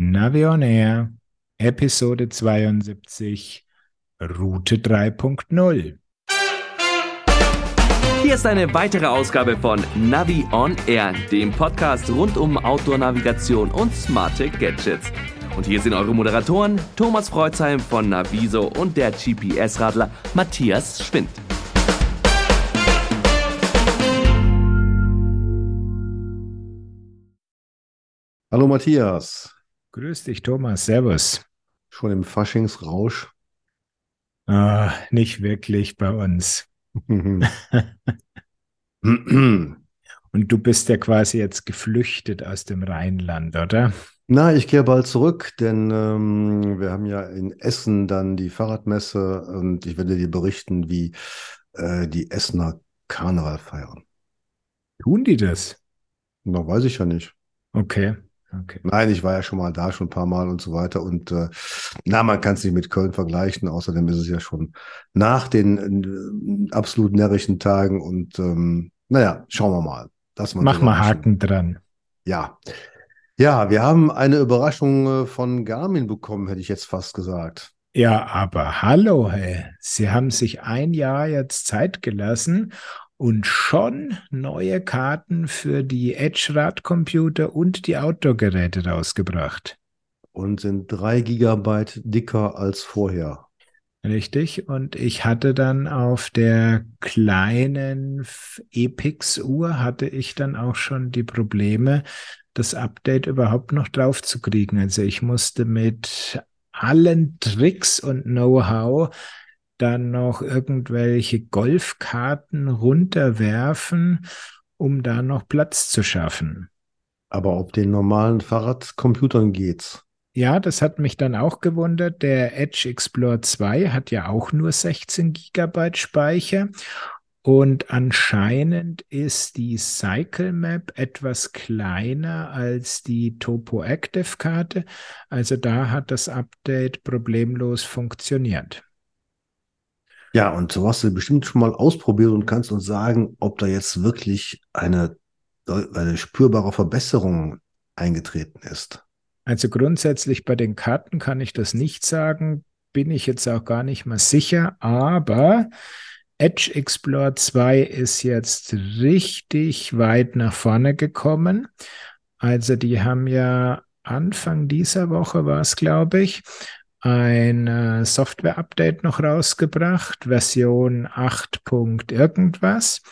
Navi on Air, Episode 72, Route 3.0. Hier ist eine weitere Ausgabe von Navi on Air, dem Podcast rund um Outdoor-Navigation und smarte Gadgets. Und hier sind eure Moderatoren Thomas Freuzheim von Naviso und der GPS-Radler Matthias Schwind. Hallo Matthias, Grüß dich, Thomas. Servus. schon im Faschingsrausch. Ah, nicht wirklich bei uns. Und du bist ja quasi jetzt geflüchtet aus dem Rheinland, oder? Na, ich kehre bald zurück, denn ähm, wir haben ja in Essen dann die Fahrradmesse und ich werde dir berichten, wie äh, die Essener Karneval feiern. Tun die das? Noch weiß ich ja nicht. Okay, okay. Nein, ich war ja schon mal da, schon ein paar Mal und so weiter. Und äh, na, man kann es nicht mit Köln vergleichen. Außerdem ist es ja schon nach den äh, absolut närrischen Tagen. Und ähm, naja, schauen wir mal. Lass mal Mach mal. Haken dran. Ja. Ja, wir haben eine Überraschung äh, von Garmin bekommen, hätte ich jetzt fast gesagt. Ja, aber hallo, hey. Sie haben sich ein Jahr jetzt Zeit gelassen und schon neue Karten für die Edge-Radcomputer und die Outdoor-Geräte rausgebracht. Und sind drei Gigabyte dicker als vorher. Richtig. Und ich hatte dann auf der kleinen Epix-Uhr hatte ich dann auch schon die Probleme, das Update überhaupt noch drauf zu kriegen. Also ich musste mit allen Tricks und Know-how dann noch irgendwelche Golfkarten runterwerfen, um da noch Platz zu schaffen. Aber auf den normalen Fahrradcomputern geht's. Ja, das hat mich dann auch gewundert. Der Edge Explorer 2 hat ja auch nur 16 Gigabyte Speicher. Und anscheinend ist die Cycle Map etwas kleiner als die Topo Active Karte. Also da hat das Update problemlos funktioniert. Ja, und so hast du bestimmt schon mal ausprobiert und kannst uns sagen, ob da jetzt wirklich eine, eine spürbare Verbesserung eingetreten ist. Also grundsätzlich bei den Karten kann ich das nicht sagen, bin ich jetzt auch gar nicht mal sicher, aber Edge Explorer 2 ist jetzt richtig weit nach vorne gekommen. Also die haben ja Anfang dieser Woche war es, glaube ich, ein äh, Software-Update noch rausgebracht, Version 8. Punkt irgendwas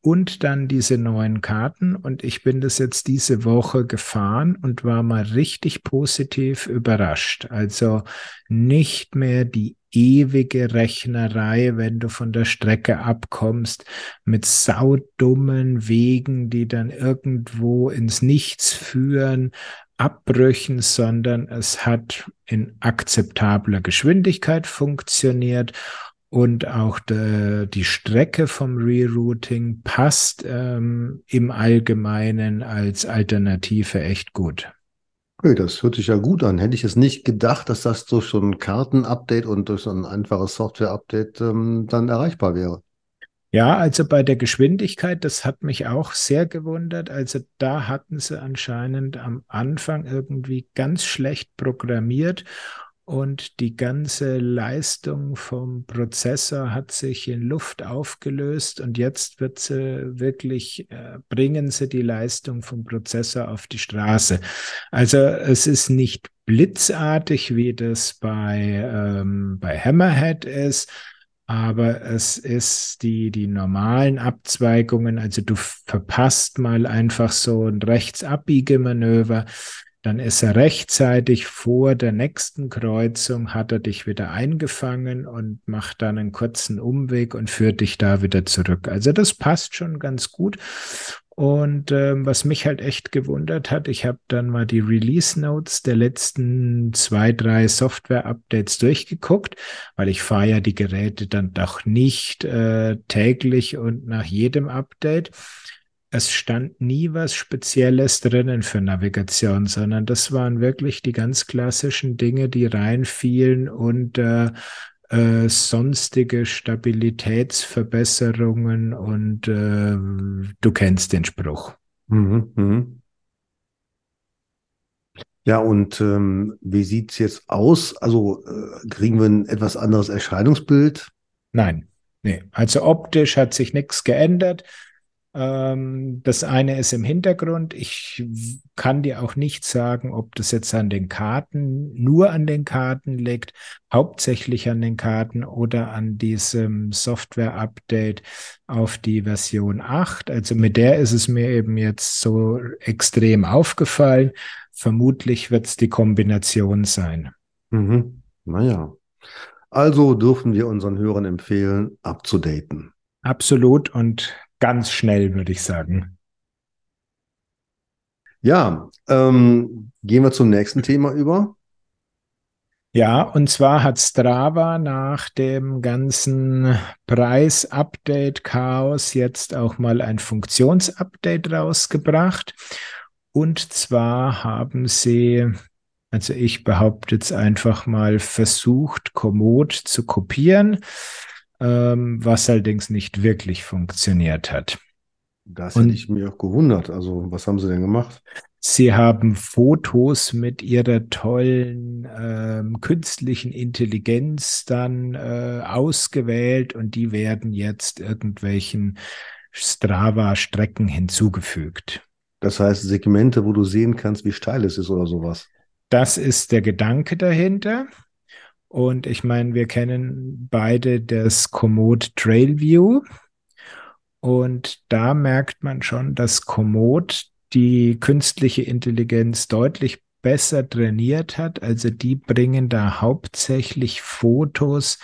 und dann diese neuen Karten. Und ich bin das jetzt diese Woche gefahren und war mal richtig positiv überrascht. Also nicht mehr die ewige Rechnerei, wenn du von der Strecke abkommst, mit saudummen Wegen, die dann irgendwo ins Nichts führen, Abbrüchen, sondern es hat in akzeptabler Geschwindigkeit funktioniert und auch de, die Strecke vom Rerouting passt ähm, im Allgemeinen als Alternative echt gut. Okay, das hört sich ja gut an. Hätte ich es nicht gedacht, dass das durch so ein Karten-Update und durch so ein einfaches Software-Update ähm, dann erreichbar wäre. Ja, also bei der Geschwindigkeit, das hat mich auch sehr gewundert. Also da hatten sie anscheinend am Anfang irgendwie ganz schlecht programmiert und die ganze Leistung vom Prozessor hat sich in Luft aufgelöst und jetzt wird sie wirklich, äh, bringen sie die Leistung vom Prozessor auf die Straße. Also es ist nicht blitzartig, wie das bei, ähm, bei Hammerhead ist, aber es ist die, die normalen Abzweigungen, also du verpasst mal einfach so ein Rechtsabbiegemanöver, dann ist er rechtzeitig vor der nächsten Kreuzung, hat er dich wieder eingefangen und macht dann einen kurzen Umweg und führt dich da wieder zurück. Also das passt schon ganz gut. Und ähm, was mich halt echt gewundert hat, ich habe dann mal die Release Notes der letzten zwei, drei Software-Updates durchgeguckt, weil ich fahre ja die Geräte dann doch nicht äh, täglich und nach jedem Update. Es stand nie was Spezielles drinnen für Navigation, sondern das waren wirklich die ganz klassischen Dinge, die reinfielen und äh, äh, sonstige Stabilitätsverbesserungen und äh, du kennst den Spruch. Mhm, mhm. Ja, und ähm, wie sieht es jetzt aus? Also äh, kriegen wir ein etwas anderes Erscheinungsbild? Nein, nee. Also optisch hat sich nichts geändert. Ähm, das eine ist im Hintergrund. Ich kann dir auch nicht sagen, ob das jetzt an den Karten, nur an den Karten liegt, hauptsächlich an den Karten oder an diesem Software-Update auf die Version 8. Also mit der ist es mir eben jetzt so extrem aufgefallen. Vermutlich wird es die Kombination sein. Mhm. Naja. Also dürfen wir unseren Hörern empfehlen, abzudaten. Absolut und ganz schnell, würde ich sagen. Ja, ähm, gehen wir zum nächsten Thema über. Ja, und zwar hat Strava nach dem ganzen Preis-Update-Chaos jetzt auch mal ein Funktionsupdate rausgebracht. Und zwar haben sie, also ich behaupte jetzt einfach mal, versucht, Komoot zu kopieren ähm, was allerdings nicht wirklich funktioniert hat. Das hätte ich mir auch gewundert. Also, was haben sie denn gemacht? Sie haben Fotos mit ihrer tollen ähm, künstlichen Intelligenz dann äh, ausgewählt und die werden jetzt irgendwelchen Strava-Strecken hinzugefügt. Das heißt, Segmente, wo du sehen kannst, wie steil es ist oder sowas. Das ist der Gedanke dahinter. Und ich meine, wir kennen beide das Komoot Trailview. Und da merkt man schon, dass Komoot die künstliche Intelligenz deutlich besser trainiert hat. Also die bringen da hauptsächlich Fotos,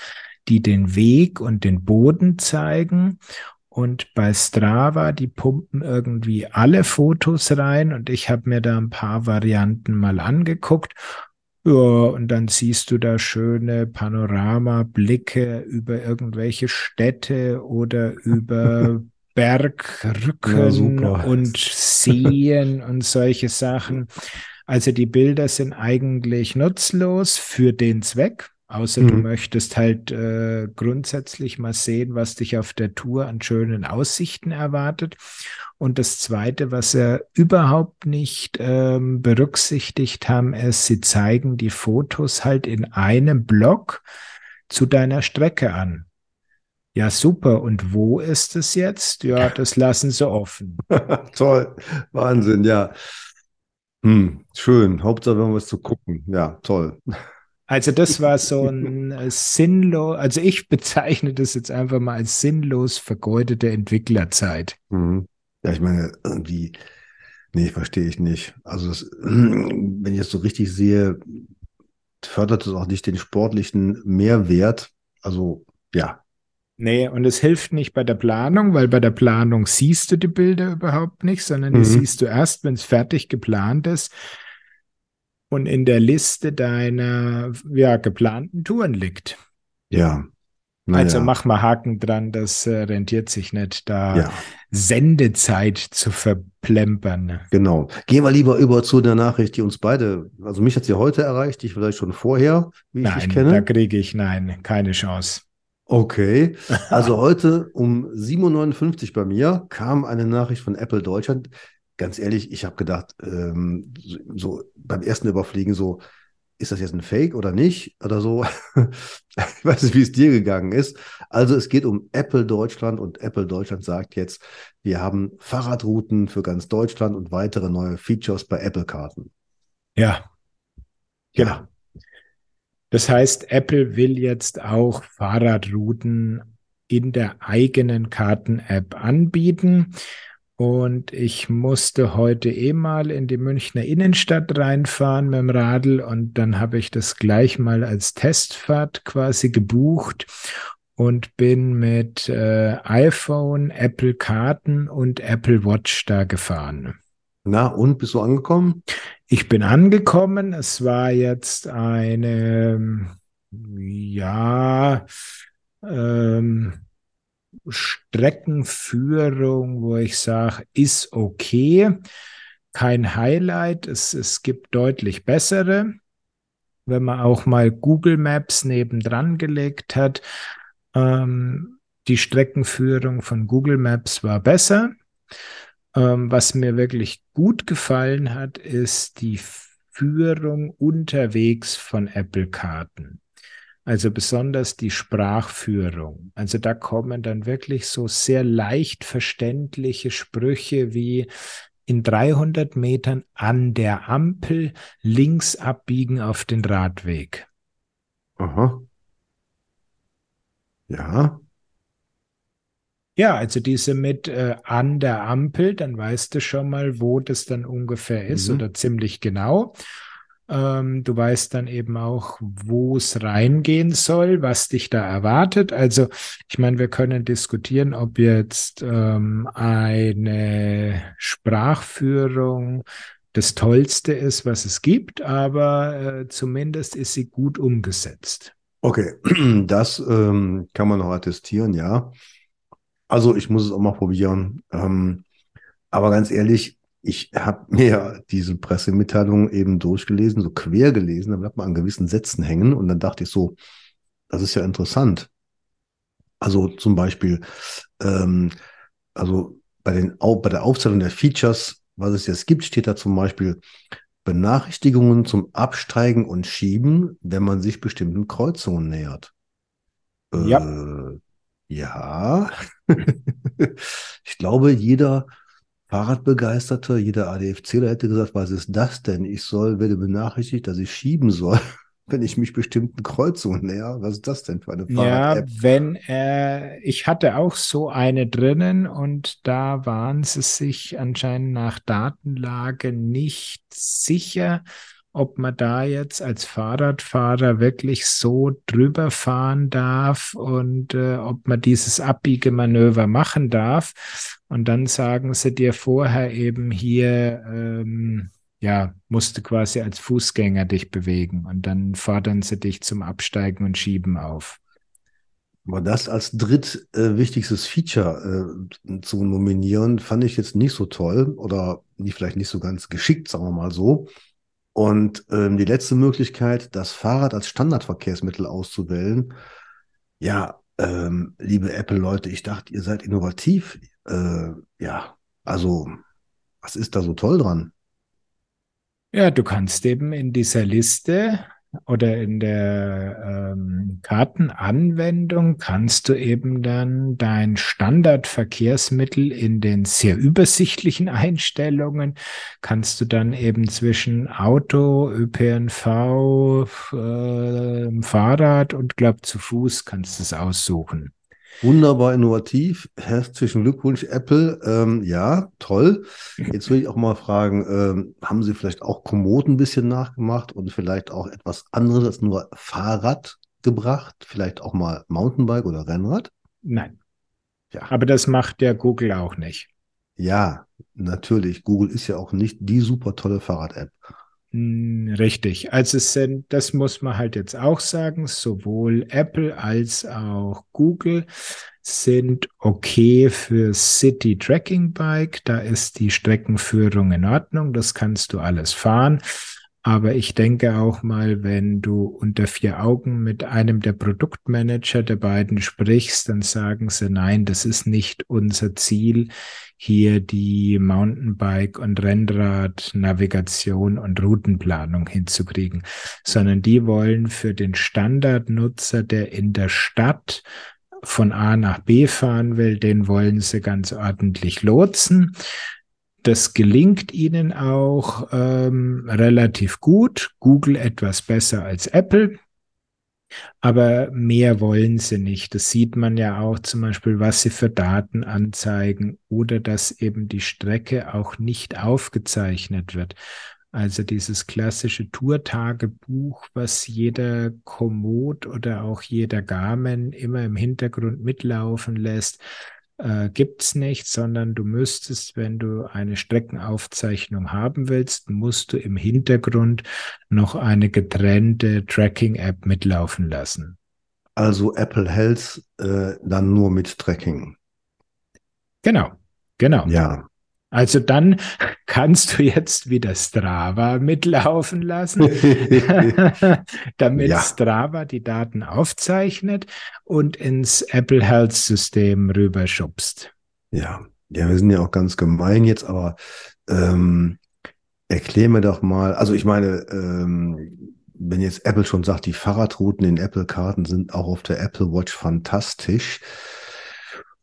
die den Weg und den Boden zeigen. Und bei Strava, die pumpen irgendwie alle Fotos rein und ich habe mir da ein paar Varianten mal angeguckt ja, und dann siehst du da schöne Panoramablicke über irgendwelche Städte oder über Bergrücken ja, und Seen und solche Sachen. Also die Bilder sind eigentlich nutzlos für den Zweck, außer mhm. du möchtest halt äh, grundsätzlich mal sehen, was dich auf der Tour an schönen Aussichten erwartet. Und das Zweite, was sie überhaupt nicht ähm, berücksichtigt haben, ist, sie zeigen die Fotos halt in einem Block zu deiner Strecke an. Ja, super. Und wo ist es jetzt? Ja, das lassen sie offen. toll. Wahnsinn, ja. Hm, schön. Hauptsache, wir haben was zu gucken. Ja, toll. Also das war so ein äh, sinnlos, also ich bezeichne das jetzt einfach mal als sinnlos vergeudete Entwicklerzeit. Mhm. Ja, ich meine, irgendwie, nee, verstehe ich nicht. Also, das, wenn ich es so richtig sehe, fördert es auch nicht den sportlichen Mehrwert. Also, ja. Nee, und es hilft nicht bei der Planung, weil bei der Planung siehst du die Bilder überhaupt nicht, sondern die mhm. siehst du erst, wenn es fertig geplant ist und in der Liste deiner ja, geplanten Touren liegt. Ja, naja. Also mach mal Haken dran, das äh, rentiert sich nicht, da ja. Sendezeit zu verplempern. Genau. Gehen wir lieber über zu der Nachricht, die uns beide, also mich hat sie heute erreicht, dich vielleicht schon vorher, wie nein, ich dich kenne. Da kriege ich, nein, keine Chance. Okay. Also heute um 7.59 Uhr bei mir kam eine Nachricht von Apple Deutschland. Ganz ehrlich, ich habe gedacht, ähm, so beim ersten Überfliegen so, ist das jetzt ein Fake oder nicht oder so. ich weiß nicht, wie es dir gegangen ist. Also es geht um Apple Deutschland und Apple Deutschland sagt jetzt, wir haben Fahrradrouten für ganz Deutschland und weitere neue Features bei Apple Karten. Ja, genau. Das heißt, Apple will jetzt auch Fahrradrouten in der eigenen Karten-App anbieten. Und ich musste heute eh mal in die Münchner Innenstadt reinfahren mit dem Radl und dann habe ich das gleich mal als Testfahrt quasi gebucht und bin mit äh, iPhone, Apple Karten und Apple Watch da gefahren. Na, und bist du angekommen? Ich bin angekommen. Es war jetzt eine, ja, ähm, Streckenführung, wo ich sage, ist okay. Kein Highlight. Es, es gibt deutlich bessere. Wenn man auch mal Google Maps nebendran gelegt hat, ähm, die Streckenführung von Google Maps war besser. Ähm, was mir wirklich gut gefallen hat, ist die Führung unterwegs von Apple-Karten. Also besonders die Sprachführung. Also da kommen dann wirklich so sehr leicht verständliche Sprüche wie in 300 Metern an der Ampel links abbiegen auf den Radweg. Aha. Ja. Ja, also diese mit äh, an der Ampel, dann weißt du schon mal, wo das dann ungefähr ist mhm. oder ziemlich genau. Ähm, du weißt dann eben auch, wo es reingehen soll, was dich da erwartet. Also ich meine, wir können diskutieren, ob jetzt ähm, eine Sprachführung das Tollste ist, was es gibt, aber äh, zumindest ist sie gut umgesetzt. Okay, das ähm, kann man noch attestieren, ja. Also ich muss es auch mal probieren. Ähm, aber ganz ehrlich, ich habe mir diese Pressemitteilung eben durchgelesen, so quer gelesen, da bleibt man an gewissen Sätzen hängen und dann dachte ich so, das ist ja interessant. Also zum Beispiel, ähm, also bei, den, bei der Aufzählung der Features, was es jetzt gibt, steht da zum Beispiel Benachrichtigungen zum Absteigen und Schieben, wenn man sich bestimmten Kreuzungen nähert. Ja. Äh, ja. ich glaube, jeder Fahrradbegeisterte, jeder ADFCler hätte gesagt, was ist das denn? Ich soll, werde benachrichtigt, dass ich schieben soll, wenn ich mich bestimmten Kreuzungen näher. Was ist das denn für eine Fahrrad-App? Ja, wenn äh, ich hatte auch so eine drinnen und da waren sie sich anscheinend nach Datenlage nicht sicher, ob man da jetzt als Fahrradfahrer wirklich so drüber fahren darf und äh, ob man dieses Abbiegemanöver machen darf. Und dann sagen sie dir vorher eben hier, ähm, ja, musst du quasi als Fußgänger dich bewegen und dann fordern sie dich zum Absteigen und Schieben auf. Aber das als drittwichtigstes äh, Feature äh, zu nominieren, fand ich jetzt nicht so toll oder nicht, vielleicht nicht so ganz geschickt, sagen wir mal so. Und ähm, die letzte Möglichkeit, das Fahrrad als Standardverkehrsmittel auszuwählen. Ja, ähm, liebe Apple-Leute, ich dachte, ihr seid innovativ. Äh, ja, also, was ist da so toll dran? Ja, du kannst eben in dieser Liste oder in der ähm, Kartenanwendung kannst du eben dann dein Standardverkehrsmittel in den sehr übersichtlichen Einstellungen kannst du dann eben zwischen Auto, ÖPNV, äh, Fahrrad und glaub zu Fuß kannst du es aussuchen. Wunderbar innovativ. Herzlichen Glückwunsch, Apple. Ähm, ja, toll. Jetzt will ich auch mal fragen, ähm, haben Sie vielleicht auch Komoot ein bisschen nachgemacht und vielleicht auch etwas anderes als nur Fahrrad gebracht? Vielleicht auch mal Mountainbike oder Rennrad? Nein. Ja. Aber das macht der Google auch nicht. Ja, natürlich. Google ist ja auch nicht die super tolle Fahrrad-App. Hm, richtig. Also es sind, das muss man halt jetzt auch sagen, sowohl Apple als auch Google sind okay für City Tracking Bike. Da ist die Streckenführung in Ordnung. Das kannst du alles fahren. Aber ich denke auch mal, wenn du unter vier Augen mit einem der Produktmanager der beiden sprichst, dann sagen sie, nein, das ist nicht unser Ziel, hier die Mountainbike- und Rennrad-Navigation und Routenplanung hinzukriegen, sondern die wollen für den Standardnutzer, der in der Stadt von A nach B fahren will, den wollen sie ganz ordentlich lotsen. Das gelingt ihnen auch ähm, relativ gut. Google etwas besser als Apple. Aber mehr wollen sie nicht. Das sieht man ja auch zum Beispiel, was sie für Daten anzeigen oder dass eben die Strecke auch nicht aufgezeichnet wird. Also dieses klassische Tourtagebuch, was jeder Komoot oder auch jeder Garmin immer im Hintergrund mitlaufen lässt, äh, es nicht, sondern du müsstest, wenn du eine Streckenaufzeichnung haben willst, musst du im Hintergrund noch eine getrennte Tracking-App mitlaufen lassen. Also Apple Health äh, dann nur mit Tracking. Genau, genau. Ja. Also dann kannst du jetzt wieder Strava mitlaufen lassen, damit ja. Strava die Daten aufzeichnet und ins Apple Health System rüberschubst. Ja, ja, wir sind ja auch ganz gemein jetzt, aber ähm, Erklär mir doch mal, also ich meine, ähm, wenn jetzt Apple schon sagt, die Fahrradrouten in Apple-Karten sind auch auf der Apple Watch fantastisch,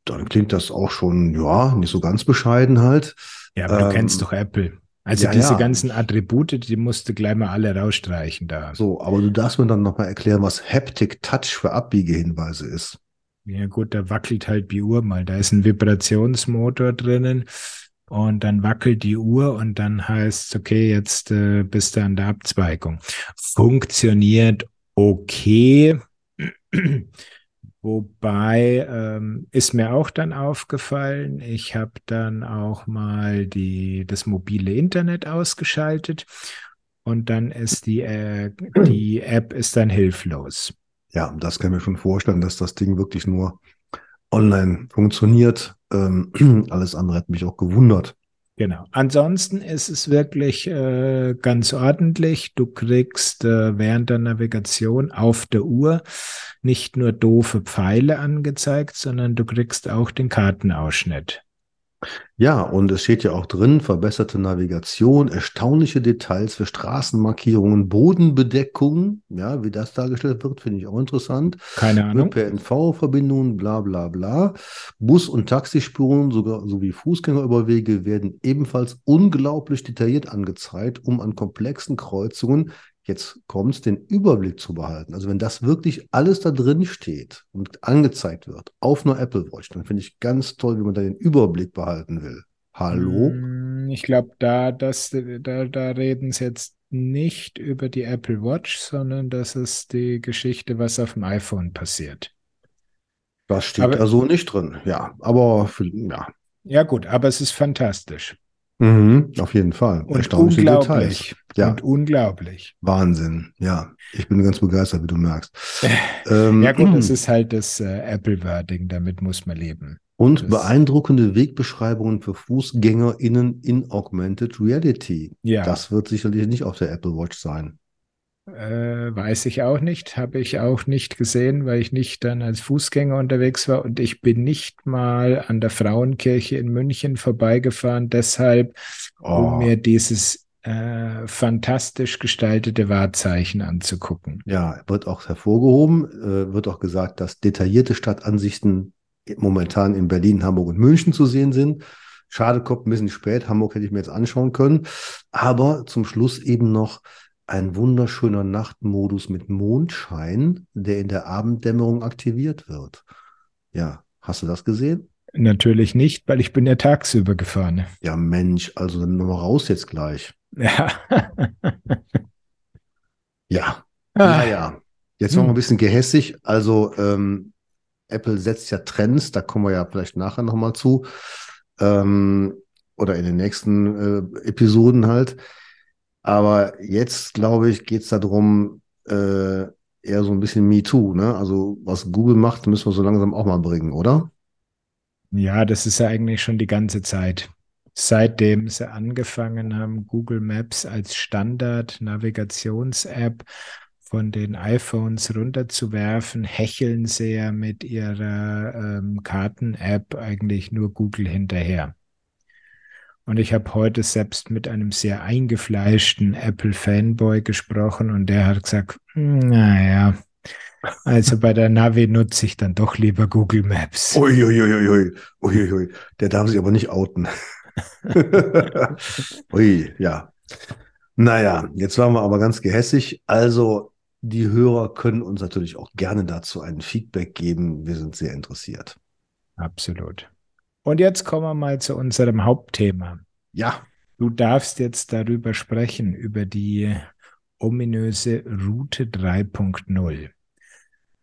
dann klingt das auch schon, ja, nicht so ganz bescheiden halt. Ja, aber ähm, du kennst doch Apple. Also ja, diese ja. ganzen Attribute, die musst du gleich mal alle rausstreichen da. So, aber du darfst mir dann nochmal erklären, was Haptic Touch für Abbiegehinweise ist. Ja gut, da wackelt halt die Uhr mal. Da ist ein Vibrationsmotor drinnen und dann wackelt die Uhr und dann heißt okay, jetzt äh, bist du an der Abzweigung. Funktioniert okay. Wobei ähm, ist mir auch dann aufgefallen, ich habe dann auch mal die, das mobile Internet ausgeschaltet und dann ist die, äh, die App ist dann hilflos. Ja, das kann ich mir schon vorstellen, dass das Ding wirklich nur online funktioniert. Ähm, alles andere hat mich auch gewundert. Genau. Ansonsten ist es wirklich äh, ganz ordentlich. Du kriegst äh, während der Navigation auf der Uhr nicht nur doofe Pfeile angezeigt, sondern du kriegst auch den Kartenausschnitt. Ja, und es steht ja auch drin, verbesserte Navigation, erstaunliche Details für Straßenmarkierungen, Bodenbedeckung, ja, wie das dargestellt wird, finde ich auch interessant. Keine Ahnung. ÖPNV-Verbindungen, bla bla bla. Bus- und Taxispuren sogar sowie Fußgängerüberwege werden ebenfalls unglaublich detailliert angezeigt, um an komplexen Kreuzungen jetzt kommt es, den Überblick zu behalten. Also wenn das wirklich alles da drin steht und angezeigt wird auf einer Apple Watch, dann finde ich ganz toll, wie man da den Überblick behalten will. Hallo? Mm, ich glaube, da, das, da, da reden sie jetzt nicht über die Apple Watch, sondern das ist die Geschichte, was auf dem iPhone passiert. Das steht aber, da so nicht drin, ja. Aber ja. Ja, gut, aber es ist fantastisch. Mhm, auf jeden Fall. Und unglaublich. Ja. Und unglaublich. Wahnsinn. Ja, ich bin ganz begeistert, wie du merkst. ähm, ja gut, das ist halt das äh, Apple-Wording, damit muss man leben. Und das beeindruckende Wegbeschreibungen für FußgängerInnen in Augmented Reality. Ja. Das wird sicherlich nicht auf der Apple Watch sein. Äh, weiß ich auch nicht, habe ich auch nicht gesehen, weil ich nicht dann als Fußgänger unterwegs war und ich bin nicht mal an der Frauenkirche in München vorbeigefahren, deshalb, oh. um mir dieses äh, fantastisch gestaltete Wahrzeichen anzugucken. Ja, wird auch hervorgehoben, äh, wird auch gesagt, dass detaillierte Stadtansichten momentan in Berlin, Hamburg und München zu sehen sind. Schade, kommt ein bisschen spät. Hamburg hätte ich mir jetzt anschauen können. Aber zum Schluss eben noch ein wunderschöner Nachtmodus mit Mondschein, der in der Abenddämmerung aktiviert wird. Ja, hast du das gesehen? Natürlich nicht, weil ich bin ja tagsüber gefahren. Ja, Mensch, also dann noch raus jetzt gleich. Ja. ja. Ah. Naja, jetzt noch hm. ein bisschen gehässig. Also ähm, Apple setzt ja Trends, da kommen wir ja vielleicht nachher nochmal zu. Ähm, oder in den nächsten äh, Episoden halt. Aber jetzt, glaube ich, geht es darum, äh, eher so ein bisschen MeToo, ne? Also was Google macht, müssen wir so langsam auch mal bringen, oder? Ja, das ist ja eigentlich schon die ganze Zeit. Seitdem sie angefangen haben, Google Maps als Standard-Navigations-App von den iPhones runterzuwerfen, hecheln sie ja mit ihrer ähm, Karten-App eigentlich nur Google hinterher. Und ich habe heute selbst mit einem sehr eingefleischten Apple-Fanboy gesprochen und der hat gesagt, naja, also bei der Navi nutze ich dann doch lieber Google Maps. Uiuiuiui, Uiuiui. der darf sich aber nicht outen. Ui, ja. Naja, jetzt waren wir aber ganz gehässig. Also die Hörer können uns natürlich auch gerne dazu ein Feedback geben. Wir sind sehr interessiert. Absolut. Und jetzt kommen wir mal zu unserem Hauptthema. Ja. Du darfst jetzt darüber sprechen, über die ominöse Route 3.0.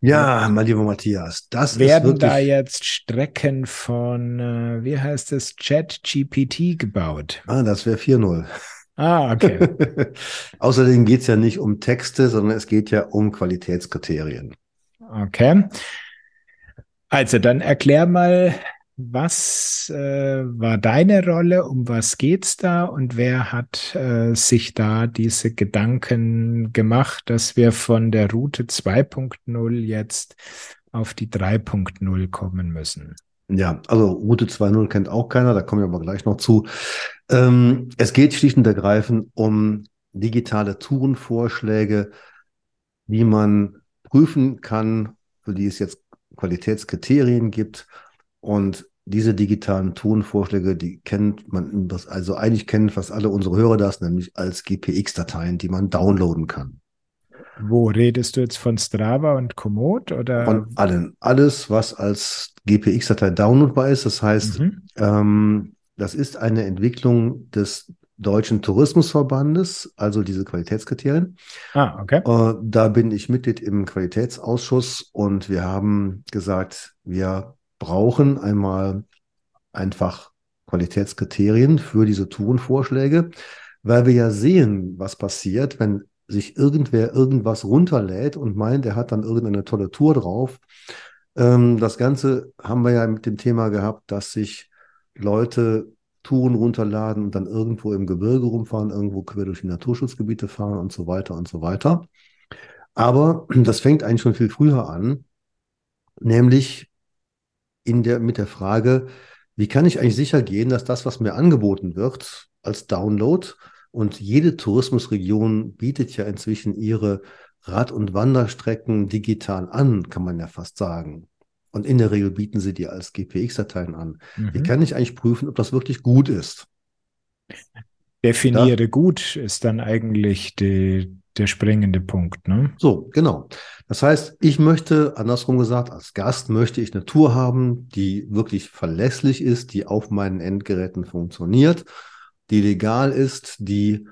Ja, mein lieber Matthias, das werden da jetzt Strecken von, äh, wie heißt es, ChatGPT gebaut? Ah, das wäre 4.0. Ah, okay. Außerdem geht es ja nicht um Texte, sondern es geht ja um Qualitätskriterien. Okay. Also dann erklär mal, was äh, war deine Rolle? Um was geht's da? Und wer hat äh, sich da diese Gedanken gemacht, dass wir von der Route 2.0 jetzt auf die 3.0 kommen müssen? Ja, also Route 2.0 kennt auch keiner, da kommen wir aber gleich noch zu. Ähm, es geht schlicht und ergreifend um digitale Tourenvorschläge, die man prüfen kann, für die es jetzt Qualitätskriterien gibt. Und diese digitalen Tonvorschläge, die kennt man, also eigentlich kennen fast alle unsere Hörer das, nämlich als GPX-Dateien, die man downloaden kann. Wo redest du jetzt von Strava und Komoot oder? Von allen. Alles, was als GPX-Datei downloadbar ist. Das heißt, mhm. ähm, das ist eine Entwicklung des Deutschen Tourismusverbandes, also diese Qualitätskriterien. Ah, okay. Äh, da bin ich Mitglied im Qualitätsausschuss und wir haben gesagt, wir brauchen einmal einfach Qualitätskriterien für diese Tourenvorschläge, weil wir ja sehen, was passiert, wenn sich irgendwer irgendwas runterlädt und meint, er hat dann irgendeine tolle Tour drauf. Ähm, das Ganze haben wir ja mit dem Thema gehabt, dass sich Leute Touren runterladen und dann irgendwo im Gebirge rumfahren, irgendwo quer durch die Naturschutzgebiete fahren und so weiter und so weiter. Aber das fängt eigentlich schon viel früher an, nämlich in der, mit der Frage, wie kann ich eigentlich sicher gehen, dass das, was mir angeboten wird als Download, und jede Tourismusregion bietet ja inzwischen ihre Rad- und Wanderstrecken digital an, kann man ja fast sagen. Und in der Regel bieten sie die als GPX-Dateien an. Mhm. Wie kann ich eigentlich prüfen, ob das wirklich gut ist? Definiere da, gut ist dann eigentlich die, der springende Punkt. Ne? So, genau. Das heißt, ich möchte, andersrum gesagt, als Gast möchte ich eine Tour haben, die wirklich verlässlich ist, die auf meinen Endgeräten funktioniert, die legal ist, die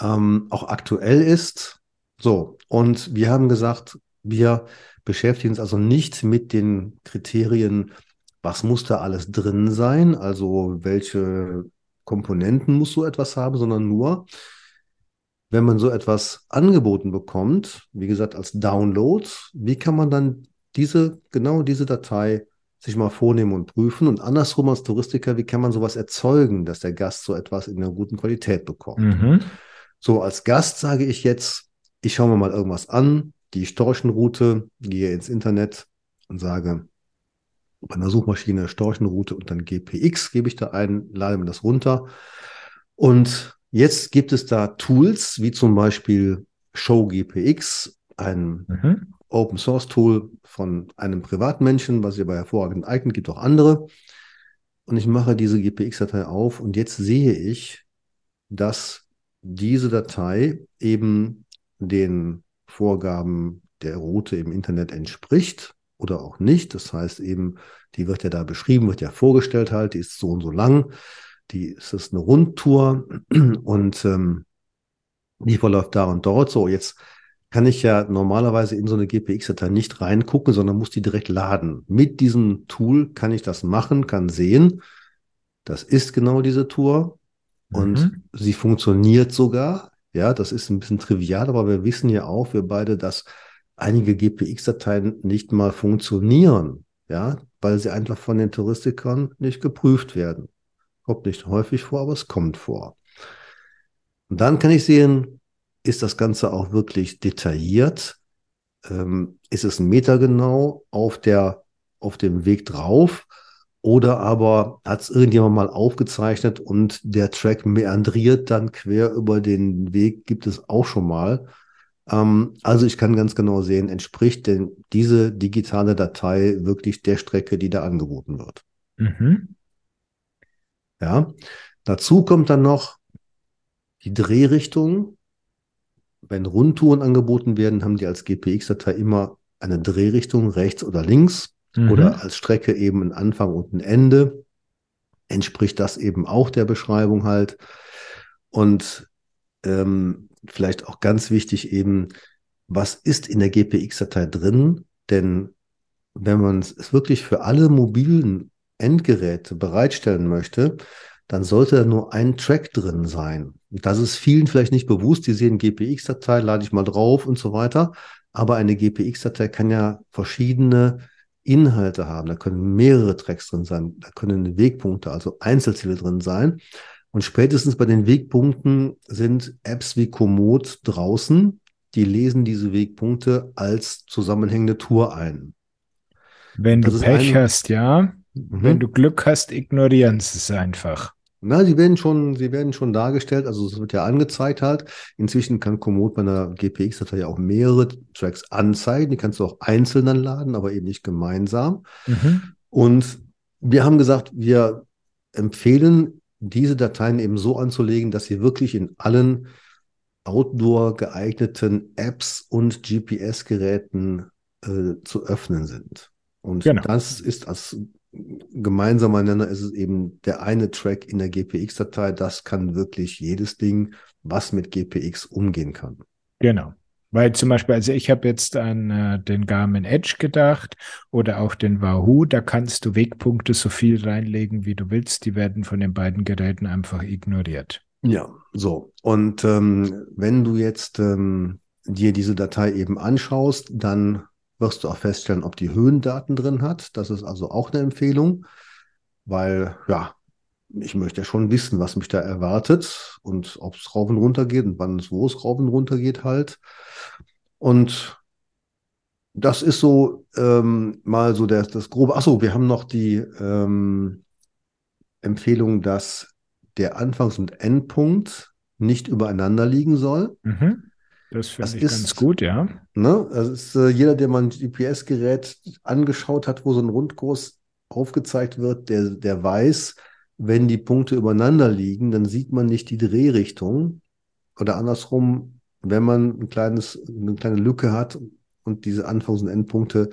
ähm, auch aktuell ist. So, und wir haben gesagt, wir beschäftigen uns also nicht mit den Kriterien, was muss da alles drin sein, also welche Komponenten muss so etwas haben, sondern nur, wenn man so etwas angeboten bekommt, wie gesagt, als Download, wie kann man dann diese, genau diese Datei sich mal vornehmen und prüfen? Und andersrum als Touristiker, wie kann man sowas erzeugen, dass der Gast so etwas in einer guten Qualität bekommt? Mhm. So, als Gast sage ich jetzt, ich schaue mir mal irgendwas an, die Storchenroute, gehe ins Internet und sage, bei einer Suchmaschine Storchenroute und dann GPX gebe ich da ein, lade mir das runter. Und jetzt gibt es da Tools, wie zum Beispiel Show GPX, ein mhm. Open Source Tool von einem Privatmenschen, was sich aber hervorragend eignet, gibt auch andere. Und ich mache diese GPX-Datei auf und jetzt sehe ich, dass diese Datei eben den Vorgaben der Route im Internet entspricht oder auch nicht. Das heißt eben, die wird ja da beschrieben, wird ja vorgestellt halt, die ist so und so lang, die ist es eine Rundtour und ähm, die verläuft da und dort. So, jetzt kann ich ja normalerweise in so eine GPX-Datei nicht reingucken, sondern muss die direkt laden. Mit diesem Tool kann ich das machen, kann sehen, das ist genau diese Tour und mhm. sie funktioniert sogar. Ja, das ist ein bisschen trivial, aber wir wissen ja auch, wir beide, dass einige GPX-Dateien nicht mal funktionieren, ja, weil sie einfach von den Touristikern nicht geprüft werden. Kommt nicht häufig vor, aber es kommt vor. Und dann kann ich sehen, ist das Ganze auch wirklich detailliert? Ähm, ist es metergenau auf der, auf dem Weg drauf? Oder aber hat es irgendjemand mal aufgezeichnet und der Track meandriert dann quer über den Weg, gibt es auch schon mal. Ähm, also ich kann ganz genau sehen, entspricht denn diese digitale Datei wirklich der Strecke, die da angeboten wird. Mhm. Ja, dazu kommt dann noch die Drehrichtung. Wenn Rundtouren angeboten werden, haben die als GPX-Datei immer eine Drehrichtung rechts oder links mhm. oder als Strecke eben ein Anfang und ein Ende. Entspricht das eben auch der Beschreibung halt. Und ähm, vielleicht auch ganz wichtig eben, was ist in der GPX-Datei drin? Denn wenn man es wirklich für alle mobilen Endgeräte bereitstellen möchte, dann sollte da nur ein Track drin sein. Das ist vielen vielleicht nicht bewusst. Die sehen GPX-Datei, lade ich mal drauf und so weiter. Aber eine GPX-Datei kann ja verschiedene Inhalte haben. Da können mehrere Tracks drin sein. Da können Wegpunkte, also Einzelziele drin sein. Und spätestens bei den Wegpunkten sind Apps wie Komoot draußen, die lesen diese Wegpunkte als zusammenhängende Tour ein. Wenn das du Pech ein, hast, ja. Mhm. Wenn du Glück hast, ignorieren sie es einfach. Na, sie werden schon, sie werden schon dargestellt, also es wird ja angezeigt halt. Inzwischen kann Komoot bei einer GPX-Datei ja auch mehrere Tracks anzeigen. Die kannst du auch einzeln dann laden, aber eben nicht gemeinsam. Mhm. Und wir haben gesagt, wir empfehlen, diese Dateien eben so anzulegen, dass sie wirklich in allen Outdoor geeigneten Apps und GPS-Geräten äh, zu öffnen sind. Und genau. das ist als gemeinsamer Nenner ist es eben der eine Track in der GPX-Datei. Das kann wirklich jedes Ding, was mit GPX umgehen kann. Genau. Weil zum Beispiel, also ich habe jetzt an äh, den Garmin Edge gedacht oder auch den Wahoo, da kannst du Wegpunkte so viel reinlegen, wie du willst. Die werden von den beiden Geräten einfach ignoriert. Ja, so. Und ähm, wenn du jetzt ähm, dir diese Datei eben anschaust, dann wirst du auch feststellen, ob die Höhendaten drin hat. Das ist also auch eine Empfehlung, weil ja, ich möchte ja schon wissen, was mich da erwartet und ob es rauf und runter geht und wann es, wo es rauf und runter geht halt. Und das ist so ähm, mal so der, das grobe. Achso, wir haben noch die ähm, Empfehlung, dass der Anfangs- und Endpunkt nicht übereinander liegen soll. Mhm. Das finde ich ist, ganz gut, ja. Ne, das ist äh, jeder, der mal ein GPS-Gerät angeschaut hat, wo so ein Rundkurs aufgezeigt wird, der, der weiß, wenn die Punkte übereinander liegen, dann sieht man nicht die Drehrichtung. Oder andersrum, wenn man ein kleines, eine kleine Lücke hat und diese Anfangs- und Endpunkte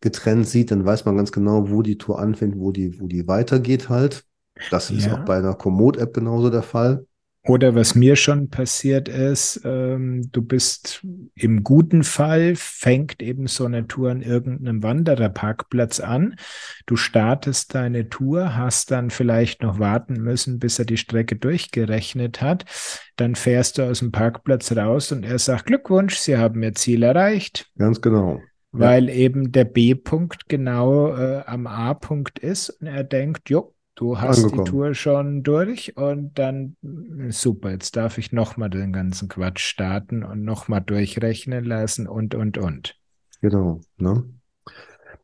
getrennt sieht, dann weiß man ganz genau, wo die Tour anfängt, wo die, wo die weitergeht halt. Das ist auch bei einer Komoot-App genauso der Fall. Oder was mir schon passiert ist, ähm, du bist im guten Fall, fängt eben so eine Tour an irgendeinem Wandererparkplatz an. Du startest deine Tour, hast dann vielleicht noch warten müssen, bis er die Strecke durchgerechnet hat. Dann fährst du aus dem Parkplatz raus und er sagt, Glückwunsch, Sie haben Ihr Ziel erreicht. Ganz genau. Weil ja. eben der B-Punkt genau äh, am A-Punkt ist und er denkt, jo, Du hast angekommen. die Tour schon durch und dann super, jetzt darf ich nochmal den ganzen Quatsch starten und nochmal durchrechnen lassen und, und, und. Genau. Ne?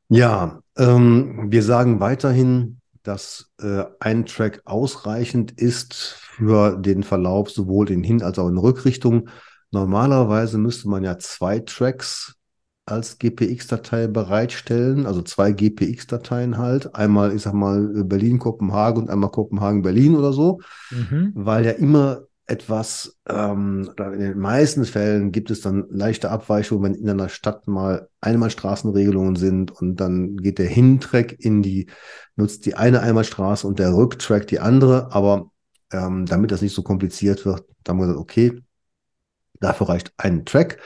Ja, ähm, wir sagen weiterhin, dass äh, ein Track ausreichend ist für den Verlauf sowohl in Hin- als auch in Rückrichtung. Normalerweise müsste man ja zwei Tracks als GPX-Datei bereitstellen, also zwei GPX-Dateien halt. Einmal, ich sag mal, Berlin-Kopenhagen und einmal Kopenhagen-Berlin oder so, mhm. weil ja immer etwas, ähm, oder in den meisten Fällen gibt es dann leichte Abweichungen, wenn in einer Stadt mal Einmalstraßenregelungen sind und dann geht der Hintrack in die, nutzt die eine Einmalstraße und der Rücktrack die andere, aber ähm, damit das nicht so kompliziert wird, da haben wir gesagt, okay, dafür reicht ein Track.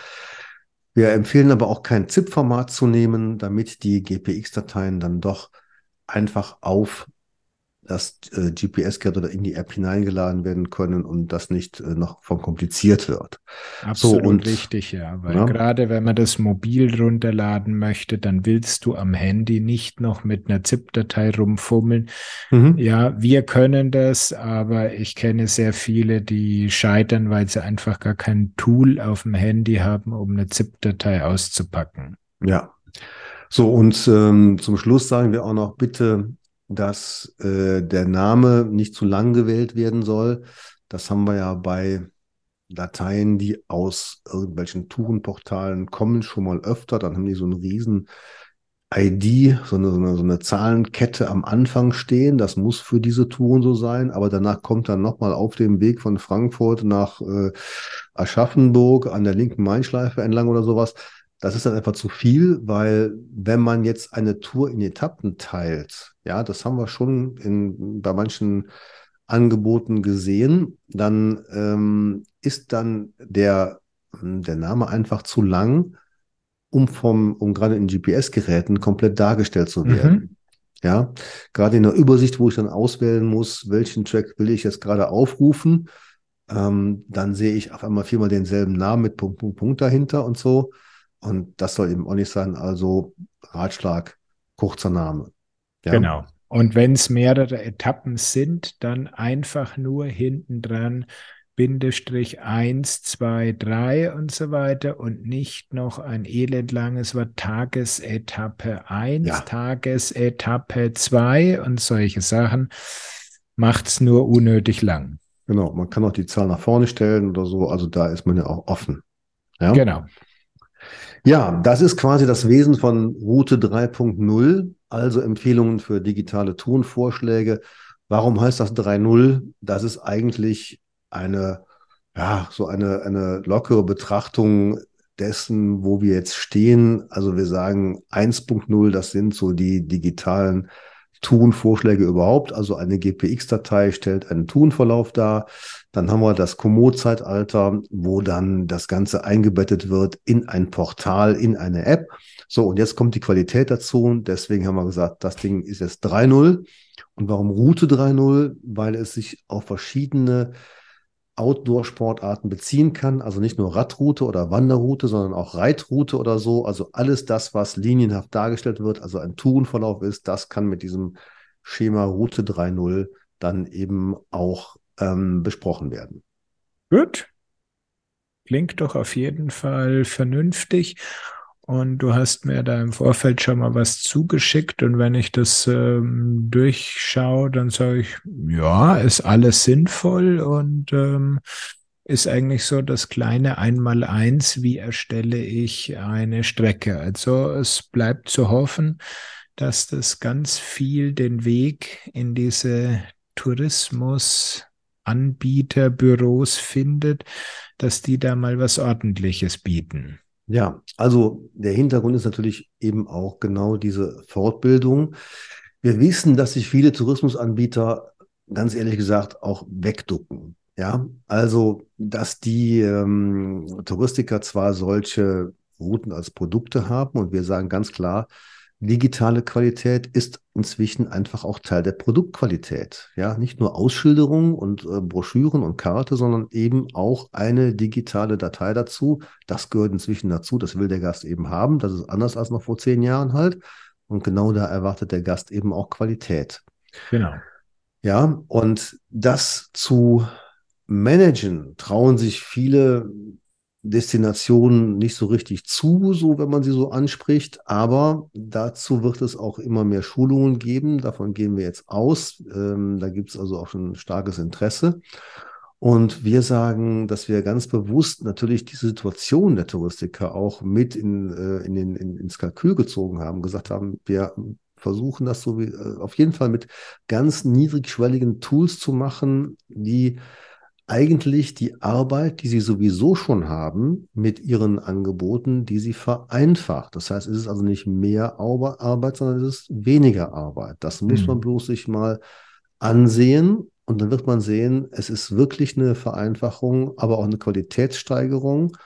Wir empfehlen aber auch kein ZIP-Format zu nehmen, damit die GPX-Dateien dann doch einfach auf das äh, GPS-Gerät oder in die App hineingeladen werden können und das nicht äh, noch verkompliziert wird. Absolut so, und, richtig, ja. Weil ja. gerade wenn man das mobil runterladen möchte, dann willst du am Handy nicht noch mit einer ZIP-Datei rumfummeln. Mhm. Ja, wir können das, aber ich kenne sehr viele, die scheitern, weil sie einfach gar kein Tool auf dem Handy haben, um eine ZIP-Datei auszupacken. Ja. So, und ähm, zum Schluss sagen wir auch noch, bitte dass äh, der Name nicht zu lang gewählt werden soll. Das haben wir ja bei Dateien, die aus irgendwelchen Tourenportalen kommen, schon mal öfter. Dann haben die so einen riesen ID, so eine, so eine, so eine Zahlenkette am Anfang stehen. Das muss für diese Touren so sein. Aber danach kommt dann nochmal auf dem Weg von Frankfurt nach äh, Aschaffenburg an der linken Mainschleife entlang oder sowas das ist dann einfach zu viel, weil wenn man jetzt eine Tour in Etappen teilt, ja, das haben wir schon in, bei manchen Angeboten gesehen, dann ähm, ist dann der, der Name einfach zu lang, um vom, um gerade in GPS-Geräten komplett dargestellt zu werden. Mhm. Ja, gerade in der Übersicht, wo ich dann auswählen muss, welchen Track will ich jetzt gerade aufrufen, ähm, dann sehe ich auf einmal viermal denselben Namen mit Punkt, Punkt, Punkt dahinter und so. Und das soll eben auch nicht sein. Also Ratschlag, kurzer Name. Ja? Genau. Und wenn es mehrere Etappen sind, dann einfach nur hinten dran Bindestrich 1, 2, 3 und so weiter und nicht noch ein elendlanges Wort Tagesetappe 1, ja. Tagesetappe 2 und solche Sachen macht es nur unnötig lang. Genau, man kann auch die Zahl nach vorne stellen oder so, also da ist man ja auch offen. Ja? Genau. Ja, das ist quasi das Wesen von Route 3.0, also Empfehlungen für digitale Tonvorschläge. Warum heißt das 3.0? Das ist eigentlich eine, ja, so eine, eine lockere Betrachtung dessen, wo wir jetzt stehen. Also wir sagen 1.0, das sind so die digitalen Tun-Vorschläge überhaupt. Also eine GPX-Datei stellt einen Tun-Verlauf dar. Dann haben wir das Komoot-Zeitalter, wo dann das Ganze eingebettet wird in ein Portal, in eine App. So, und jetzt kommt die Qualität dazu. Deswegen haben wir gesagt, das Ding ist jetzt 3.0. Und warum Route 3.0? Weil es sich auf verschiedene Outdoor-Sportarten beziehen kann. Also nicht nur Radroute oder Wanderroute, sondern auch Reitroute oder so. Also alles das, was linienhaft dargestellt wird, also ein Tourenverlauf ist, das kann mit diesem Schema Route 3.0 dann eben auch ähm, besprochen werden. Gut. Klingt doch auf jeden Fall vernünftig. Und du hast mir da im Vorfeld schon mal was zugeschickt. Und wenn ich das ähm, durchschaue, dann sage ich, ja, ist alles sinnvoll und ähm, ist eigentlich so das kleine Einmaleins, wie erstelle ich eine Strecke. Also es bleibt zu hoffen, dass das ganz viel den Weg in diese Tourismusanbieterbüros findet, dass die da mal was Ordentliches bieten. Ja, also der Hintergrund ist natürlich eben auch genau diese Fortbildung. Wir wissen, dass sich viele Tourismusanbieter ganz ehrlich gesagt auch wegducken. Ja, also dass die ähm, Touristiker zwar solche Routen als Produkte haben und wir sagen ganz klar, digitale Qualität ist inzwischen einfach auch Teil der Produktqualität. Ja, nicht nur Ausschilderung und äh, Broschüren und Karte, sondern eben auch eine digitale Datei dazu. Das gehört inzwischen dazu. Das will der Gast eben haben. Das ist anders als noch vor zehn Jahren halt. Und genau da erwartet der Gast eben auch Qualität. Genau. Ja, und das zu managen trauen sich viele Destinationen nicht so richtig zu, so wenn man sie so anspricht. Aber dazu wird es auch immer mehr Schulungen geben. Davon gehen wir jetzt aus. Ähm, da gibt es also auch schon starkes Interesse. Und wir sagen, dass wir ganz bewusst natürlich die Situation der Touristiker auch mit in, äh, in den, in, ins Kalkül gezogen haben, gesagt haben, wir versuchen das so wie, äh, auf jeden Fall mit ganz niedrigschwelligen Tools zu machen, die eigentlich die Arbeit, die sie sowieso schon haben, mit ihren Angeboten, die sie vereinfacht. Das heißt, es ist also nicht mehr Arbeit, sondern es ist weniger Arbeit. Das muss mhm. man bloß sich mal ansehen und dann wird man sehen, es ist wirklich eine Vereinfachung, aber auch eine Qualitätssteigerung.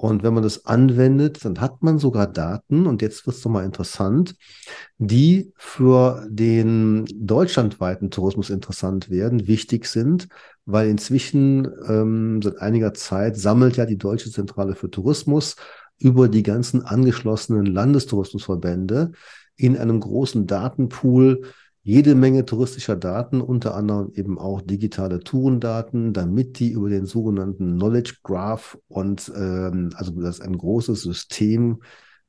Und wenn man das anwendet, dann hat man sogar Daten, und jetzt wird es mal interessant, die für den deutschlandweiten Tourismus interessant werden, wichtig sind, weil inzwischen ähm, seit einiger Zeit sammelt ja die Deutsche Zentrale für Tourismus über die ganzen angeschlossenen Landestourismusverbände in einem großen Datenpool jede Menge touristischer Daten, unter anderem eben auch digitale Tourendaten, damit die über den sogenannten Knowledge Graph und ähm, also das ist ein großes System,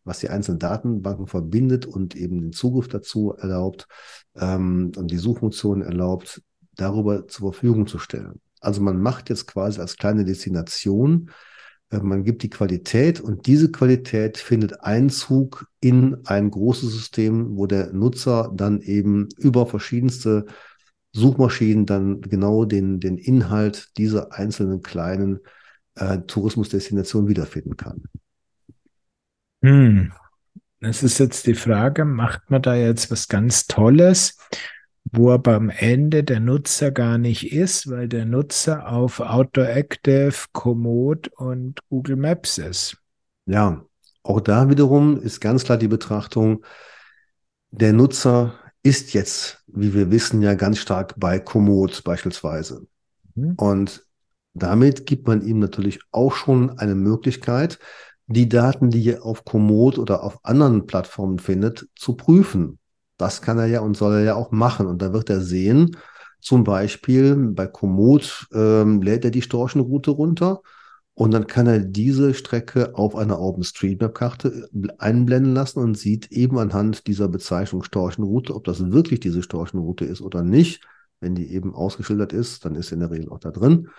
was die einzelnen Datenbanken verbindet und eben den Zugriff dazu erlaubt ähm, und die Suchfunktion erlaubt, darüber zur Verfügung zu stellen. Also man macht jetzt quasi als kleine Destination man gibt die Qualität und diese Qualität findet Einzug in ein großes System, wo der Nutzer dann eben über verschiedenste Suchmaschinen dann genau den, den Inhalt dieser einzelnen kleinen äh, Tourismusdestinationen wiederfinden kann. Hm. Das ist jetzt die Frage, macht man da jetzt was ganz Tolles? Wo aber am Ende der Nutzer gar nicht ist, weil der Nutzer auf Outdoor Active, Komoot und Google Maps ist. Ja, auch da wiederum ist ganz klar die Betrachtung, der Nutzer ist jetzt, wie wir wissen, ja ganz stark bei Komoot beispielsweise. Mhm. Und damit gibt man ihm natürlich auch schon eine Möglichkeit, die Daten, die er auf Komoot oder auf anderen Plattformen findet, zu prüfen. Das kann er ja und soll er ja auch machen. Und da wird er sehen, Zum Beispiel bei Komoot ähm, lädt er die Storchenroute runter und dann kann er diese Strecke auf einer OpenStreetMap-Karte einblenden lassen und sieht eben anhand dieser Bezeichnung Storchenroute, ob das wirklich diese Storchenroute ist oder nicht. Wenn die eben ausgeschildert ist, dann ist sie in der Regel auch da drin.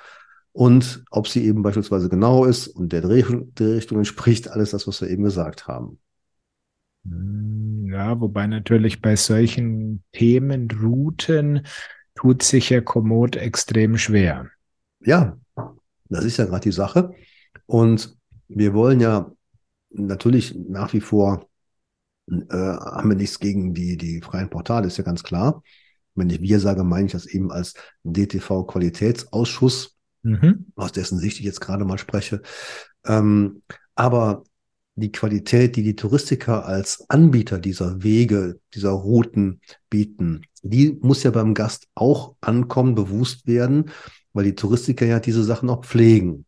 Und ob sie eben beispielsweise genau ist und der Drehrichtung entspricht, alles das, was wir eben gesagt haben. Hm, ja, wobei natürlich bei solchen Themen, Routen, tut sich ja Komoot extrem schwer. Ja, das ist ja gerade die Sache. Und wir wollen ja natürlich nach wie vor, äh, haben wir nichts gegen die, die freien Portale, ist ja ganz klar. Wenn ich wir sage, meine ich das eben als DTV-Qualitätsausschuss, mhm. aus dessen Sicht ich jetzt gerade mal spreche. Ähm, aber die Qualität, die die Touristiker als Anbieter dieser Wege, dieser Routen bieten, die muss ja beim Gast auch ankommen, bewusst werden, weil die Touristiker ja diese Sachen auch pflegen.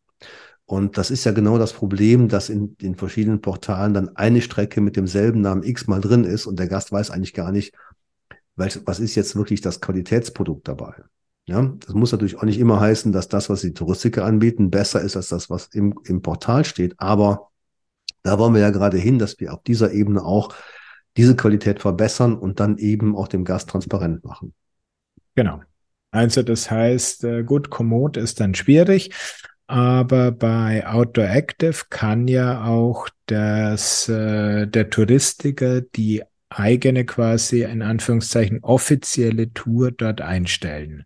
Und das ist ja genau das Problem, dass in den verschiedenen Portalen dann eine Strecke mit demselben Namen X mal drin ist und der Gast weiß eigentlich gar nicht, was ist jetzt wirklich das Qualitätsprodukt dabei. Ja, das muss natürlich auch nicht immer heißen, dass das, was die Touristiker anbieten, besser ist als das, was im, im Portal steht. Aber da wollen wir ja gerade hin, dass wir auf dieser Ebene auch diese Qualität verbessern und dann eben auch dem Gast transparent machen. Genau. Also das heißt, äh, gut, Komoot ist dann schwierig, aber bei Outdoor Active kann ja auch das, äh, der Touristiker die eigene quasi in Anführungszeichen offizielle Tour dort einstellen.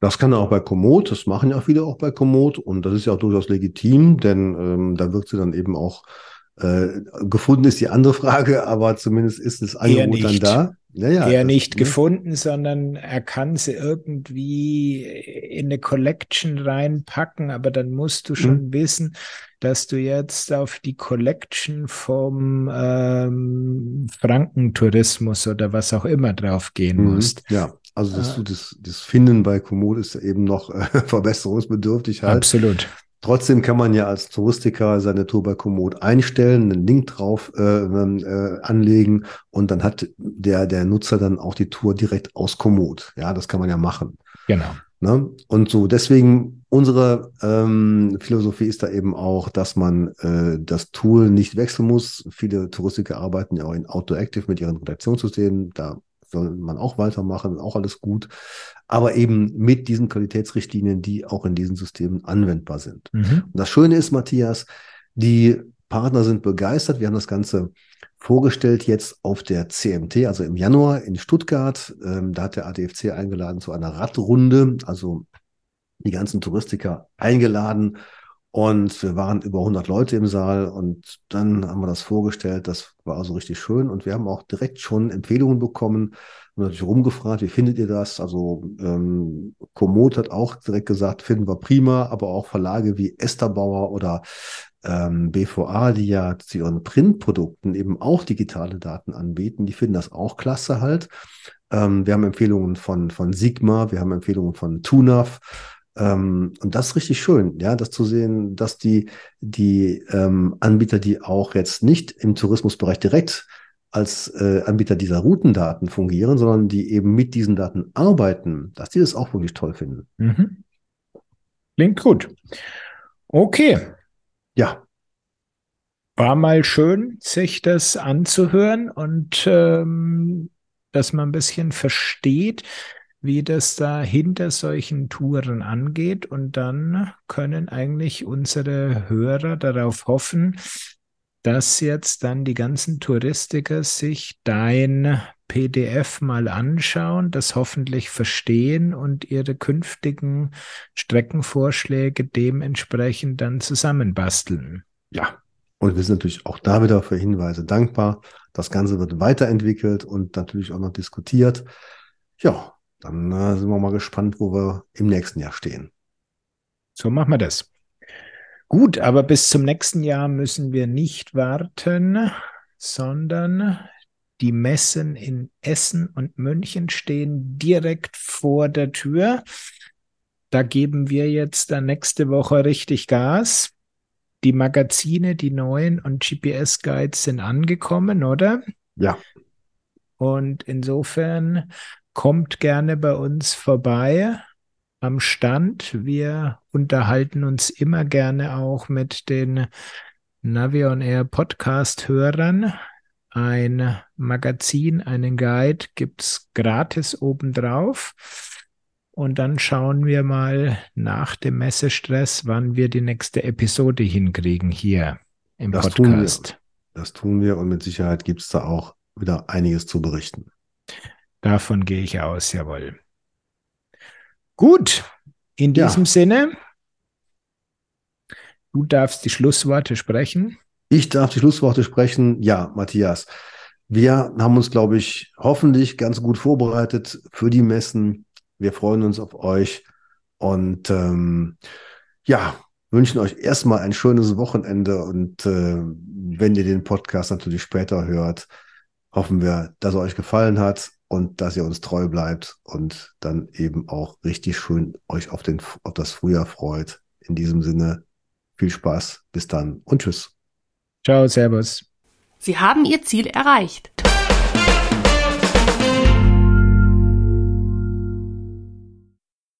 Das kann er auch bei Komoot, das machen ja auch viele auch bei Komoot und das ist ja auch durchaus legitim, denn ähm, da wird sie dann eben auch äh, gefunden ist die andere Frage, aber zumindest ist das Angebot dann da. Ja, ja, er nicht ne? gefunden, sondern er kann sie irgendwie in eine Collection reinpacken, aber dann musst du schon mhm. wissen, dass du jetzt auf die Collection vom ähm, Frankentourismus oder was auch immer drauf gehen mhm. musst. Ja, also das, ah. das, das Finden bei Komoot ist eben noch äh, verbesserungsbedürftig halt. Absolut. Trotzdem kann man ja als Touristiker seine Tour bei Komoot einstellen, einen Link drauf äh, äh, anlegen und dann hat der, der Nutzer dann auch die Tour direkt aus Komoot. Ja, das kann man ja machen. Genau. Ne? Und so, deswegen unsere ähm, Philosophie ist da eben auch, dass man äh, das Tool nicht wechseln muss. Viele Touristiker arbeiten ja auch in Outdoor Active mit ihren Redaktionssystemen. Da soll man auch weitermachen, auch alles gut. Aber eben mit diesen Qualitätsrichtlinien, die auch in diesen Systemen anwendbar sind. Mhm. Und das Schöne ist, Matthias, die Partner sind begeistert. Wir haben das Ganze vorgestellt jetzt auf der CMT, also im Januar in Stuttgart. Ähm, da hat der ADFC eingeladen zu einer Radrunde, also die ganzen Touristiker eingeladen und wir waren über 100 Leute im Saal und dann haben wir das vorgestellt. Das war also richtig schön. Und wir haben auch direkt schon Empfehlungen bekommen. Und natürlich rumgefragt, wie findet ihr das? Also ähm, Komoot hat auch direkt gesagt, finden wir prima, aber auch Verlage wie Esterbauer oder ähm, BVA, die ja zu ihren Printprodukten eben auch digitale Daten anbieten, die finden das auch klasse halt. Ähm, wir haben Empfehlungen von, von Sigma, wir haben Empfehlungen von TUNAV. Ähm, und das ist richtig schön, ja, das zu sehen, dass die, die ähm, Anbieter, die auch jetzt nicht im Tourismusbereich direkt als äh, Anbieter dieser Routendaten fungieren, sondern die eben mit diesen Daten arbeiten, dass die das auch wirklich toll finden. Mhm. Klingt gut. Okay. Ja. War mal schön, sich das anzuhören und ähm, dass man ein bisschen versteht, wie das da hinter solchen Touren angeht. Und dann können eigentlich unsere Hörer darauf hoffen, dass jetzt dann die ganzen Touristiker sich dein PDF mal anschauen, das hoffentlich verstehen und ihre künftigen Streckenvorschläge dementsprechend dann zusammenbasteln. Ja, und wir sind natürlich auch da wieder für Hinweise dankbar. Das Ganze wird weiterentwickelt und natürlich auch noch diskutiert. Ja, dann äh, sind wir mal gespannt, wo wir im nächsten Jahr stehen. So machen wir das. Gut, aber bis zum nächsten Jahr müssen wir nicht warten, sondern die Messen in Essen und München stehen direkt vor der Tür. Da geben wir jetzt dann nächste Woche richtig Gas. Die Magazine, die neuen und GPS-Guides sind angekommen, oder? Ja. Und insofern kommt gerne bei uns vorbei am Stand. Wir unterhalten uns immer gerne auch mit den Navion Air Podcast Hörern. Ein Magazin, einen Guide gibt's gratis obendrauf. Und dann schauen wir mal nach dem Messestress, wann wir die nächste Episode hinkriegen hier im das Podcast. Tun wir. Das tun wir und mit Sicherheit gibt's da auch wieder einiges zu berichten. Davon gehe ich aus, jawohl. Gut, in diesem ja. Sinne, du darfst die Schlussworte sprechen. Ich darf die Schlussworte sprechen. Ja, Matthias. Wir haben uns, glaube ich, hoffentlich ganz gut vorbereitet für die Messen. Wir freuen uns auf euch und ähm, ja, wünschen euch erstmal ein schönes Wochenende und äh, wenn ihr den Podcast natürlich später hört, hoffen wir, dass er euch gefallen hat und dass ihr uns treu bleibt und dann eben auch richtig schön euch auf, den, auf das Frühjahr freut. In diesem Sinne, viel Spaß, bis dann und tschüss. Ciao, Servus. Sie haben Ihr Ziel erreicht.